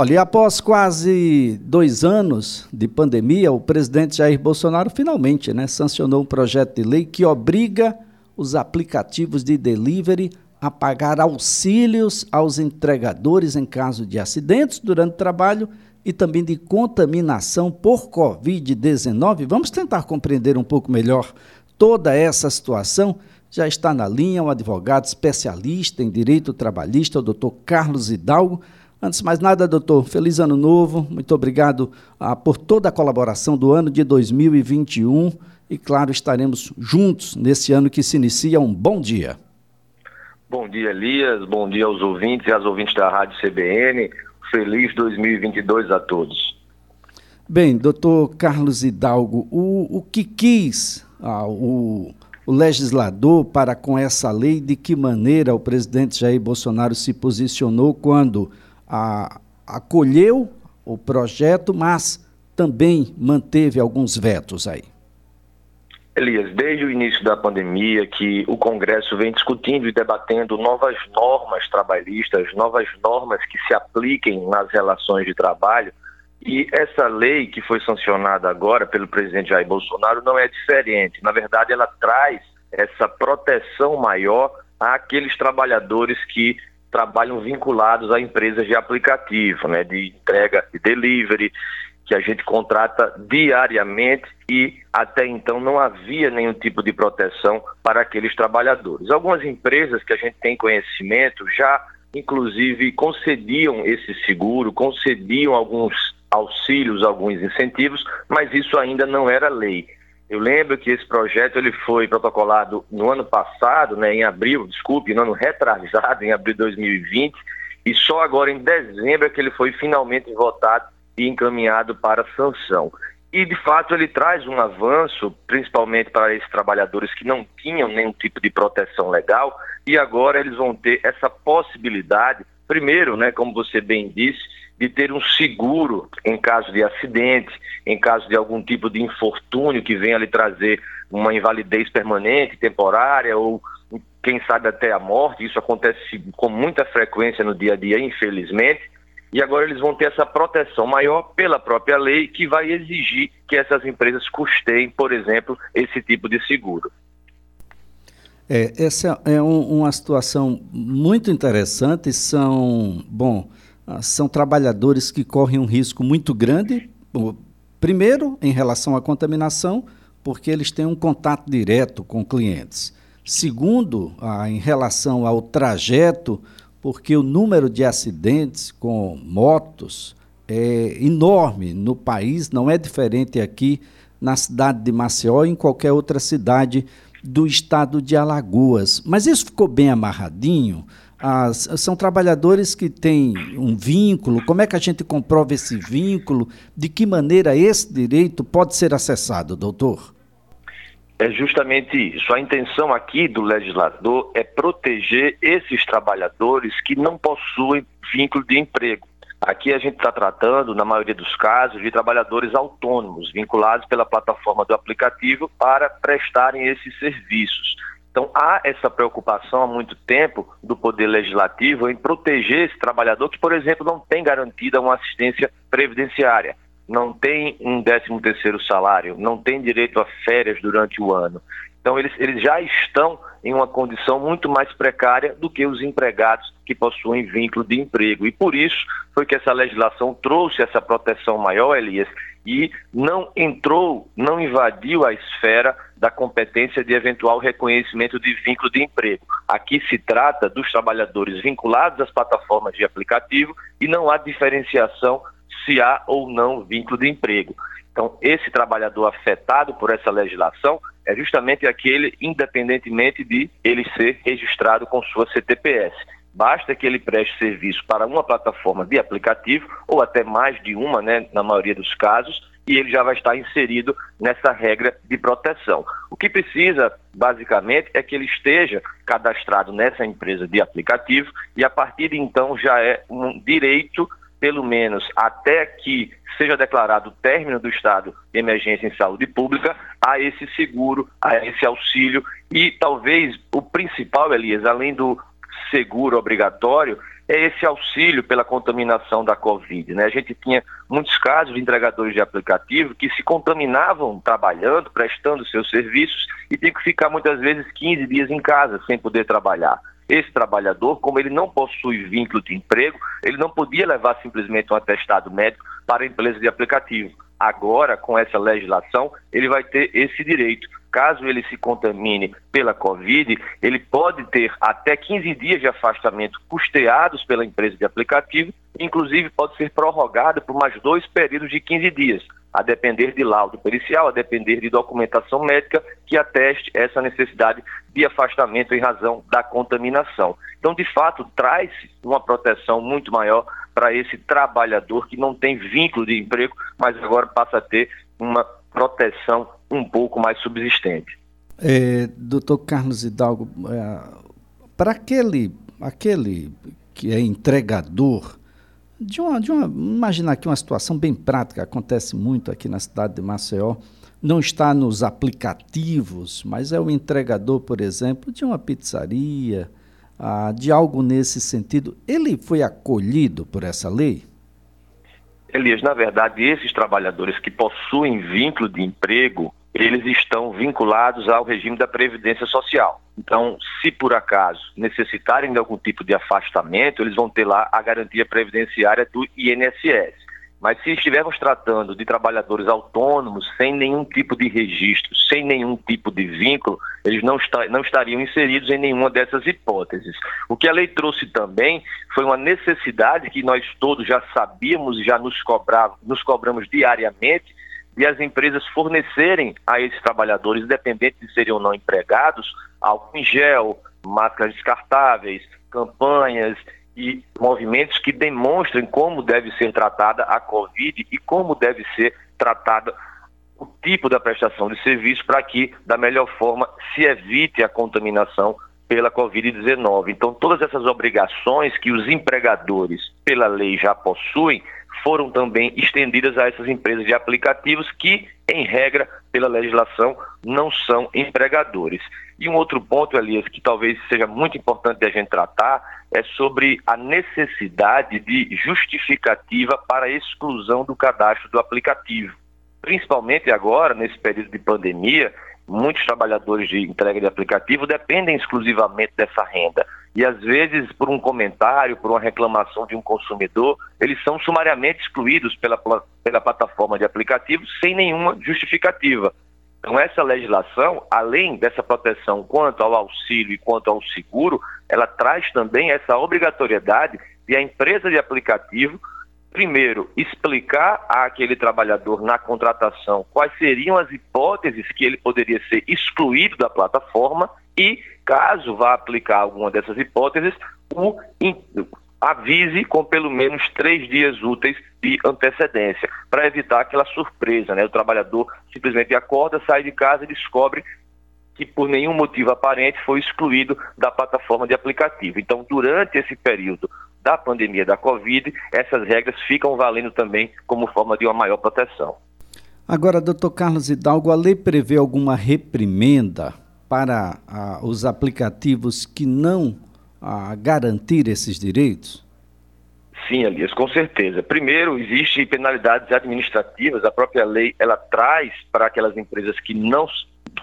Olha, e após quase dois anos de pandemia, o presidente Jair Bolsonaro finalmente né, sancionou um projeto de lei que obriga os aplicativos de delivery a pagar auxílios aos entregadores em caso de acidentes durante o trabalho e também de contaminação por Covid-19. Vamos tentar compreender um pouco melhor toda essa situação. Já está na linha um advogado especialista em direito trabalhista, o doutor Carlos Hidalgo. Antes de mais nada, doutor, feliz ano novo. Muito obrigado ah, por toda a colaboração do ano de 2021. E, claro, estaremos juntos nesse ano que se inicia. Um bom dia. Bom dia, Elias. Bom dia aos ouvintes e às ouvintes da Rádio CBN. Feliz 2022 a todos. Bem, doutor Carlos Hidalgo, o, o que quis ah, o, o legislador para com essa lei, de que maneira o presidente Jair Bolsonaro se posicionou quando a, acolheu o projeto, mas também manteve alguns vetos aí. Elias, desde o início da pandemia que o Congresso vem discutindo e debatendo novas normas trabalhistas, novas normas que se apliquem nas relações de trabalho, e essa lei que foi sancionada agora pelo presidente Jair Bolsonaro não é diferente. Na verdade, ela traz essa proteção maior àqueles trabalhadores que trabalham vinculados a empresas de aplicativo, né, de entrega de delivery, que a gente contrata diariamente e até então não havia nenhum tipo de proteção para aqueles trabalhadores. Algumas empresas que a gente tem conhecimento já, inclusive, concediam esse seguro, concediam alguns auxílios, alguns incentivos, mas isso ainda não era lei. Eu lembro que esse projeto ele foi protocolado no ano passado, né, em abril, desculpe, no ano retrasado, em abril de 2020, e só agora em dezembro é que ele foi finalmente votado e encaminhado para sanção. E, de fato, ele traz um avanço, principalmente para esses trabalhadores que não tinham nenhum tipo de proteção legal, e agora eles vão ter essa possibilidade, primeiro, né, como você bem disse, de ter um seguro em caso de acidente, em caso de algum tipo de infortúnio que venha lhe trazer uma invalidez permanente, temporária ou quem sabe até a morte. Isso acontece com muita frequência no dia a dia, infelizmente. E agora eles vão ter essa proteção maior pela própria lei que vai exigir que essas empresas custeiem, por exemplo, esse tipo de seguro. É, essa é um, uma situação muito interessante. São, bom, são trabalhadores que correm um risco muito grande, primeiro, em relação à contaminação, porque eles têm um contato direto com clientes. Segundo, ah, em relação ao trajeto, porque o número de acidentes com motos é enorme no país, não é diferente aqui na cidade de Maceió e em qualquer outra cidade do estado de Alagoas. Mas isso ficou bem amarradinho as, são trabalhadores que têm um vínculo. Como é que a gente comprova esse vínculo? De que maneira esse direito pode ser acessado, doutor? É justamente isso. A intenção aqui do legislador é proteger esses trabalhadores que não possuem vínculo de emprego. Aqui a gente está tratando, na maioria dos casos, de trabalhadores autônomos, vinculados pela plataforma do aplicativo para prestarem esses serviços. Então, há essa preocupação há muito tempo do Poder Legislativo em proteger esse trabalhador que, por exemplo, não tem garantida uma assistência previdenciária, não tem um 13º salário, não tem direito a férias durante o ano. Então, eles, eles já estão em uma condição muito mais precária do que os empregados que possuem vínculo de emprego. E por isso foi que essa legislação trouxe essa proteção maior, Elias, e não entrou, não invadiu a esfera da competência de eventual reconhecimento de vínculo de emprego. Aqui se trata dos trabalhadores vinculados às plataformas de aplicativo e não há diferenciação se há ou não vínculo de emprego. Então, esse trabalhador afetado por essa legislação é justamente aquele, independentemente de ele ser registrado com sua CTPS. Basta que ele preste serviço para uma plataforma de aplicativo, ou até mais de uma, né, na maioria dos casos, e ele já vai estar inserido nessa regra de proteção. O que precisa, basicamente, é que ele esteja cadastrado nessa empresa de aplicativo e, a partir de então, já é um direito, pelo menos até que seja declarado o término do estado de emergência em saúde pública, a esse seguro, a esse auxílio e talvez o principal, Elias, além do seguro obrigatório, é esse auxílio pela contaminação da Covid. Né? A gente tinha muitos casos de entregadores de aplicativo que se contaminavam trabalhando, prestando seus serviços e tinham que ficar muitas vezes 15 dias em casa sem poder trabalhar. Esse trabalhador, como ele não possui vínculo de emprego, ele não podia levar simplesmente um atestado médico para a empresa de aplicativo. Agora, com essa legislação, ele vai ter esse direito caso ele se contamine pela Covid, ele pode ter até 15 dias de afastamento custeados pela empresa de aplicativo, inclusive pode ser prorrogado por mais dois períodos de 15 dias, a depender de laudo pericial, a depender de documentação médica que ateste essa necessidade de afastamento em razão da contaminação. Então, de fato, traz uma proteção muito maior para esse trabalhador que não tem vínculo de emprego, mas agora passa a ter uma proteção um pouco mais subsistente. É, doutor Carlos Hidalgo, é, para aquele, aquele que é entregador, de uma, de uma, imaginar aqui uma situação bem prática, acontece muito aqui na cidade de Maceió, não está nos aplicativos, mas é o entregador, por exemplo, de uma pizzaria, ah, de algo nesse sentido. Ele foi acolhido por essa lei? Elias, na verdade, esses trabalhadores que possuem vínculo de emprego, eles estão vinculados ao regime da Previdência Social. Então, se por acaso necessitarem de algum tipo de afastamento, eles vão ter lá a garantia previdenciária do INSS. Mas se estivermos tratando de trabalhadores autônomos, sem nenhum tipo de registro, sem nenhum tipo de vínculo, eles não, está, não estariam inseridos em nenhuma dessas hipóteses. O que a lei trouxe também foi uma necessidade que nós todos já sabíamos e já nos, cobrava, nos cobramos diariamente, de as empresas fornecerem a esses trabalhadores, independente de serem ou não empregados, álcool em gel, máscaras descartáveis, campanhas e movimentos que demonstrem como deve ser tratada a Covid e como deve ser tratada o tipo da prestação de serviço para que, da melhor forma, se evite a contaminação pela Covid-19. Então, todas essas obrigações que os empregadores, pela lei, já possuem, foram também estendidas a essas empresas de aplicativos que, em regra, pela legislação, não são empregadores. E um outro ponto, Elias, que talvez seja muito importante a gente tratar, é sobre a necessidade de justificativa para a exclusão do cadastro do aplicativo. Principalmente agora, nesse período de pandemia, muitos trabalhadores de entrega de aplicativo dependem exclusivamente dessa renda. E às vezes, por um comentário, por uma reclamação de um consumidor, eles são sumariamente excluídos pela, pela plataforma de aplicativo sem nenhuma justificativa. Então, essa legislação, além dessa proteção quanto ao auxílio e quanto ao seguro, ela traz também essa obrigatoriedade de a empresa de aplicativo primeiro, explicar àquele trabalhador na contratação quais seriam as hipóteses que ele poderia ser excluído da plataforma e, caso vá aplicar alguma dessas hipóteses, o avise com pelo menos três dias úteis de antecedência, para evitar aquela surpresa, né? O trabalhador simplesmente acorda, sai de casa e descobre que por nenhum motivo aparente foi excluído da plataforma de aplicativo. Então, durante esse período da pandemia da Covid, essas regras ficam valendo também como forma de uma maior proteção. Agora, doutor Carlos Hidalgo, a lei prevê alguma reprimenda para ah, os aplicativos que não ah, garantir esses direitos? Sim, Elias, com certeza. Primeiro, existem penalidades administrativas, a própria lei ela traz para aquelas empresas que não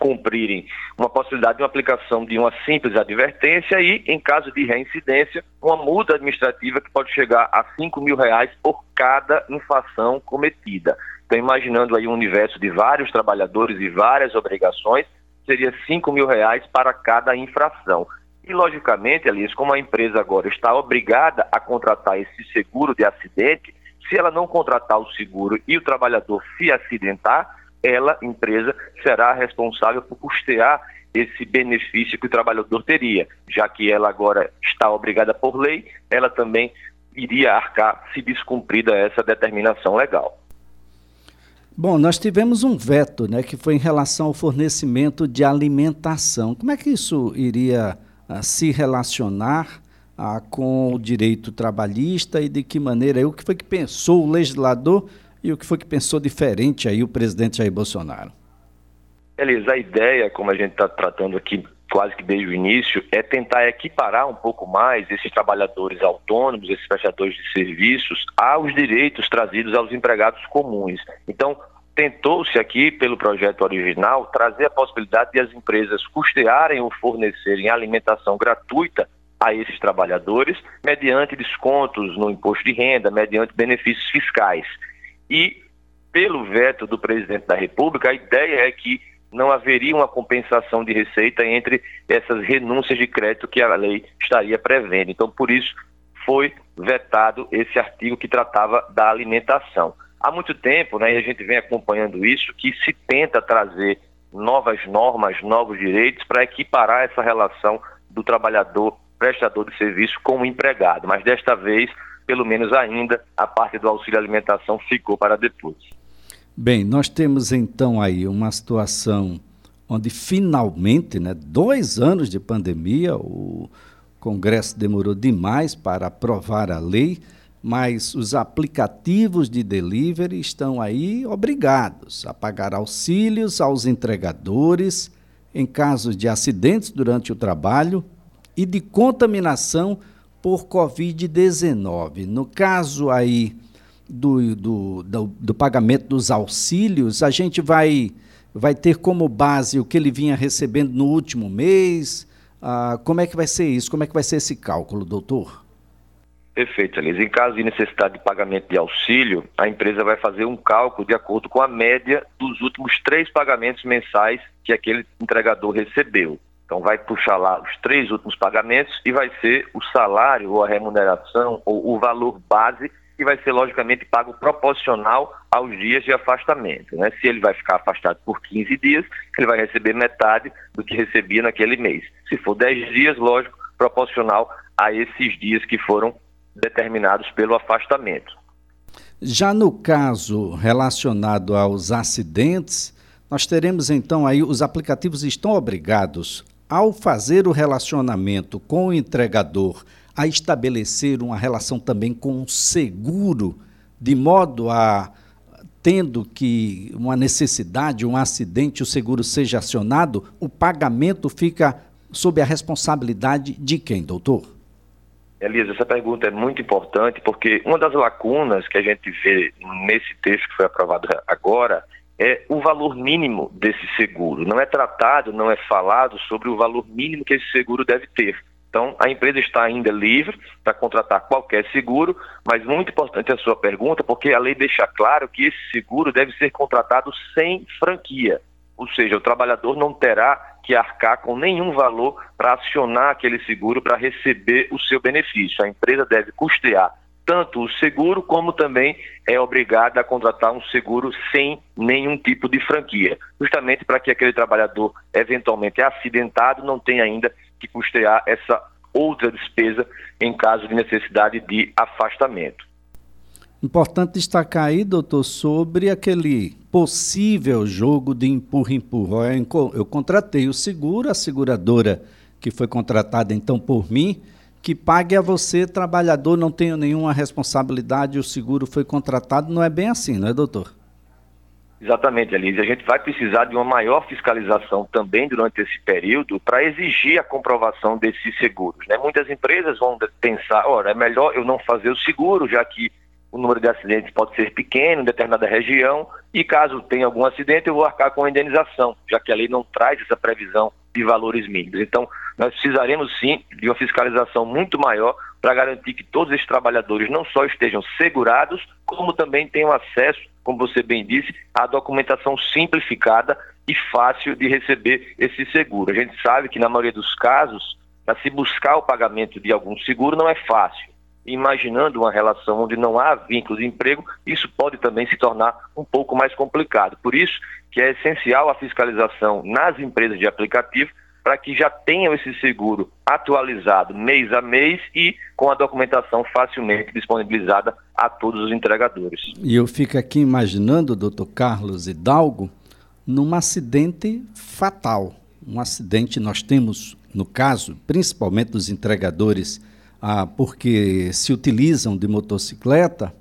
cumprirem uma possibilidade de uma aplicação de uma simples advertência e, em caso de reincidência, uma multa administrativa que pode chegar a 5 mil reais por cada infração cometida. Então, imaginando aí um universo de vários trabalhadores e várias obrigações, seria 5 mil reais para cada infração. E, logicamente, Alice, como a empresa agora está obrigada a contratar esse seguro de acidente, se ela não contratar o seguro e o trabalhador se acidentar, ela, empresa, será responsável por custear esse benefício que o trabalhador teria, já que ela agora está obrigada por lei, ela também iria arcar se descumprida essa determinação legal. Bom, nós tivemos um veto, né, que foi em relação ao fornecimento de alimentação. Como é que isso iria uh, se relacionar uh, com o direito trabalhista e de que maneira? O que foi que pensou o legislador e o que foi que pensou diferente aí o presidente Jair Bolsonaro? Elis, a ideia, como a gente está tratando aqui quase que desde o início, é tentar equiparar um pouco mais esses trabalhadores autônomos, esses prestadores de serviços, aos direitos trazidos aos empregados comuns. Então, tentou-se aqui, pelo projeto original, trazer a possibilidade de as empresas custearem ou fornecerem alimentação gratuita a esses trabalhadores, mediante descontos no imposto de renda, mediante benefícios fiscais. E, pelo veto do presidente da República, a ideia é que não haveria uma compensação de receita entre essas renúncias de crédito que a lei estaria prevendo. Então, por isso, foi vetado esse artigo que tratava da alimentação. Há muito tempo, né, e a gente vem acompanhando isso, que se tenta trazer novas normas, novos direitos para equiparar essa relação do trabalhador prestador de serviço com o empregado. Mas desta vez, pelo menos ainda, a parte do auxílio alimentação ficou para depois. Bem, nós temos então aí uma situação onde finalmente, né, dois anos de pandemia, o Congresso demorou demais para aprovar a lei, mas os aplicativos de delivery estão aí obrigados a pagar auxílios aos entregadores em casos de acidentes durante o trabalho e de contaminação por Covid-19. No caso aí do, do, do, do, pagamento dos auxílios, a gente vai, vai ter como base o que ele vinha recebendo no último mês? Ah, como é que vai ser isso? Como é que vai ser esse cálculo, doutor? Perfeito, Elisa. Em caso de necessidade de pagamento de auxílio, a empresa vai fazer um cálculo de acordo com a média dos últimos três pagamentos mensais que aquele entregador recebeu. Então, vai puxar lá os três últimos pagamentos e vai ser o salário ou a remuneração ou o valor base que vai ser logicamente pago proporcional aos dias de afastamento. Né? Se ele vai ficar afastado por 15 dias, ele vai receber metade do que recebia naquele mês. Se for 10 dias, lógico, proporcional a esses dias que foram determinados pelo afastamento. Já no caso relacionado aos acidentes, nós teremos então aí os aplicativos estão obrigados ao fazer o relacionamento com o entregador a estabelecer uma relação também com o seguro, de modo a, tendo que uma necessidade, um acidente, o seguro seja acionado, o pagamento fica sob a responsabilidade de quem, doutor? Elisa, essa pergunta é muito importante porque uma das lacunas que a gente vê nesse texto que foi aprovado agora é o valor mínimo desse seguro. Não é tratado, não é falado sobre o valor mínimo que esse seguro deve ter. Então, a empresa está ainda livre para contratar qualquer seguro, mas muito importante a sua pergunta, porque a lei deixa claro que esse seguro deve ser contratado sem franquia. Ou seja, o trabalhador não terá que arcar com nenhum valor para acionar aquele seguro para receber o seu benefício. A empresa deve custear tanto o seguro como também é obrigada a contratar um seguro sem nenhum tipo de franquia, justamente para que aquele trabalhador eventualmente acidentado não tenha ainda que custear essa outra despesa em caso de necessidade de afastamento. Importante destacar aí, doutor, sobre aquele possível jogo de empurra-empurra. Eu contratei o seguro, a seguradora que foi contratada então por mim, que pague a você, trabalhador, não tenho nenhuma responsabilidade, o seguro foi contratado. Não é bem assim, não é, doutor? Exatamente, Elise. A gente vai precisar de uma maior fiscalização também durante esse período para exigir a comprovação desses seguros. Né? Muitas empresas vão pensar, ora, é melhor eu não fazer o seguro, já que o número de acidentes pode ser pequeno em determinada região e caso tenha algum acidente eu vou arcar com a indenização, já que a lei não traz essa previsão de valores mínimos. Então, nós precisaremos sim de uma fiscalização muito maior para garantir que todos esses trabalhadores não só estejam segurados, como também tenham acesso como você bem disse, a documentação simplificada e fácil de receber esse seguro. A gente sabe que na maioria dos casos, para se buscar o pagamento de algum seguro não é fácil. Imaginando uma relação onde não há vínculo de emprego, isso pode também se tornar um pouco mais complicado. Por isso que é essencial a fiscalização nas empresas de aplicativo para que já tenham esse seguro atualizado mês a mês e com a documentação facilmente disponibilizada a todos os entregadores. E eu fico aqui imaginando, doutor Carlos Hidalgo, num acidente fatal. Um acidente, nós temos, no caso, principalmente dos entregadores, ah, porque se utilizam de motocicleta,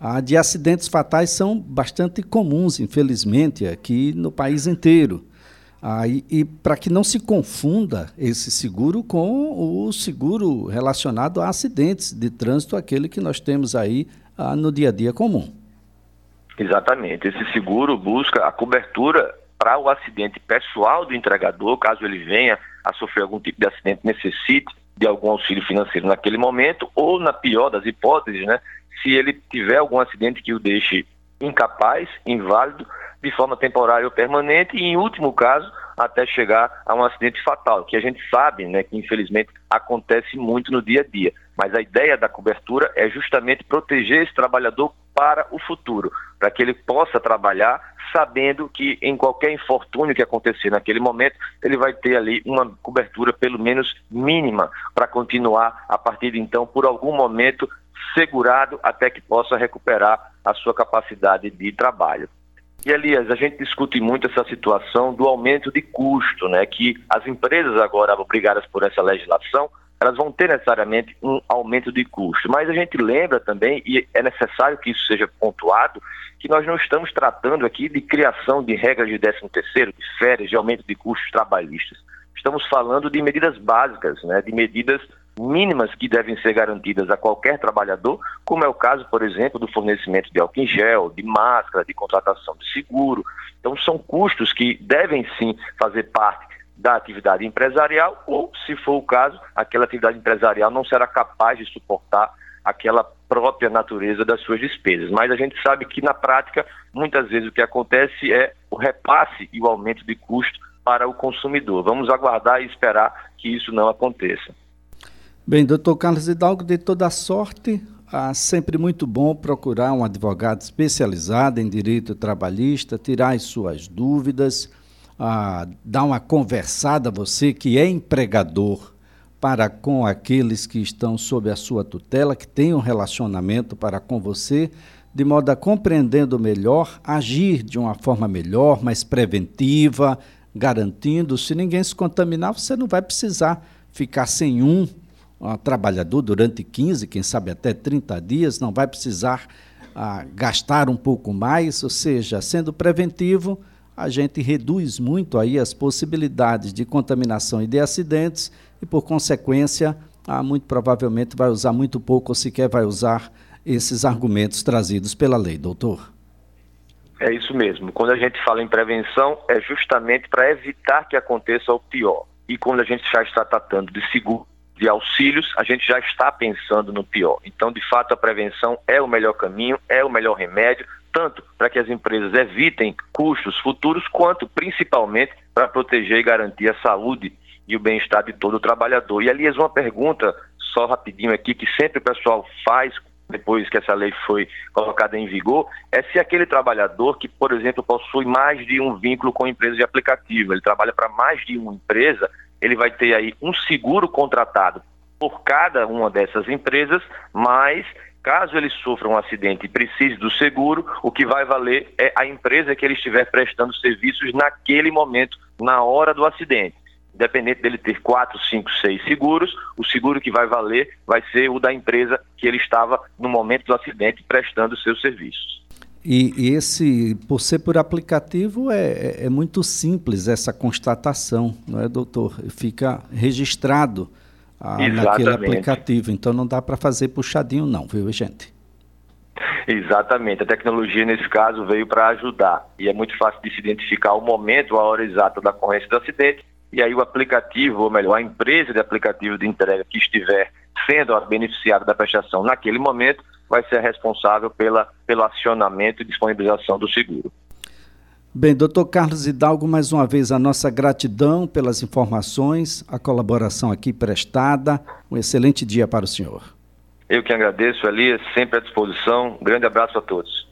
ah, de acidentes fatais são bastante comuns, infelizmente, aqui no país inteiro. Ah, e, e para que não se confunda esse seguro com o seguro relacionado a acidentes de trânsito, aquele que nós temos aí ah, no dia a dia comum. Exatamente. Esse seguro busca a cobertura para o acidente pessoal do entregador, caso ele venha a sofrer algum tipo de acidente, necessite de algum auxílio financeiro naquele momento, ou na pior das hipóteses, né, se ele tiver algum acidente que o deixe incapaz, inválido, de forma temporária ou permanente, e em último caso, até chegar a um acidente fatal, que a gente sabe, né, que infelizmente acontece muito no dia a dia. Mas a ideia da cobertura é justamente proteger esse trabalhador para o futuro, para que ele possa trabalhar sabendo que em qualquer infortúnio que acontecer naquele momento, ele vai ter ali uma cobertura pelo menos mínima para continuar a partir de então por algum momento segurado até que possa recuperar a sua capacidade de trabalho. E, Elias, a gente discute muito essa situação do aumento de custo, né? Que as empresas agora obrigadas por essa legislação, elas vão ter necessariamente um aumento de custo. Mas a gente lembra também, e é necessário que isso seja pontuado, que nós não estamos tratando aqui de criação de regras de 13 terceiro, de férias, de aumento de custos trabalhistas. Estamos falando de medidas básicas, né? De medidas mínimas que devem ser garantidas a qualquer trabalhador, como é o caso, por exemplo, do fornecimento de álcool em gel, de máscara, de contratação de seguro. Então, são custos que devem sim fazer parte da atividade empresarial, ou, se for o caso, aquela atividade empresarial não será capaz de suportar aquela própria natureza das suas despesas. Mas a gente sabe que, na prática, muitas vezes o que acontece é o repasse e o aumento de custo para o consumidor. Vamos aguardar e esperar que isso não aconteça. Bem, doutor Carlos Hidalgo, de toda sorte, ah, sempre muito bom procurar um advogado especializado em direito trabalhista, tirar as suas dúvidas, ah, dar uma conversada, você que é empregador, para com aqueles que estão sob a sua tutela, que têm um relacionamento para com você, de modo a compreendendo melhor, agir de uma forma melhor, mais preventiva, garantindo, se ninguém se contaminar, você não vai precisar ficar sem um um trabalhador durante 15, quem sabe até 30 dias, não vai precisar ah, gastar um pouco mais, ou seja, sendo preventivo, a gente reduz muito aí as possibilidades de contaminação e de acidentes e, por consequência, ah, muito provavelmente vai usar muito pouco ou sequer vai usar esses argumentos trazidos pela lei, doutor. É isso mesmo. Quando a gente fala em prevenção, é justamente para evitar que aconteça o pior. E quando a gente já está tratando de seguro de auxílios, a gente já está pensando no pior. Então, de fato, a prevenção é o melhor caminho, é o melhor remédio, tanto para que as empresas evitem custos futuros, quanto principalmente para proteger e garantir a saúde e o bem-estar de todo o trabalhador. E, aliás, uma pergunta só rapidinho aqui, que sempre o pessoal faz depois que essa lei foi colocada em vigor, é se aquele trabalhador que, por exemplo, possui mais de um vínculo com empresa de aplicativo, ele trabalha para mais de uma empresa, ele vai ter aí um seguro contratado por cada uma dessas empresas, mas caso ele sofra um acidente e precise do seguro, o que vai valer é a empresa que ele estiver prestando serviços naquele momento, na hora do acidente. Independente dele ter quatro, cinco, seis seguros, o seguro que vai valer vai ser o da empresa que ele estava no momento do acidente prestando seus serviços. E, e, esse, por ser por aplicativo, é, é, é, muito simples essa constatação, não é, doutor? Fica registrado ah, naquele aplicativo, então não dá para fazer puxadinho, não, viu, gente? Exatamente, a tecnologia nesse caso veio para ajudar. E é muito fácil de se identificar o momento, a hora exata da ocorrência do acidente. E aí o aplicativo, ou melhor, a empresa de aplicativo de entrega que estiver sendo a beneficiária da prestação naquele momento vai ser responsável pela, pelo acionamento e disponibilização do seguro. Bem, doutor Carlos Hidalgo, mais uma vez a nossa gratidão pelas informações, a colaboração aqui prestada. Um excelente dia para o senhor. Eu que agradeço, Elias, sempre à disposição. Um grande abraço a todos.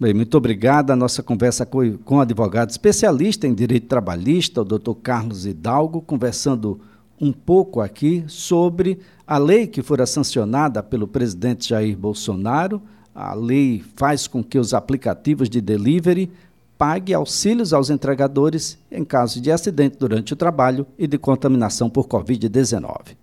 Bem, muito obrigado. A nossa conversa com, com o advogado especialista em direito trabalhista, o doutor Carlos Hidalgo, conversando um pouco aqui sobre a lei que fora sancionada pelo presidente Jair Bolsonaro. A lei faz com que os aplicativos de delivery paguem auxílios aos entregadores em caso de acidente durante o trabalho e de contaminação por Covid-19.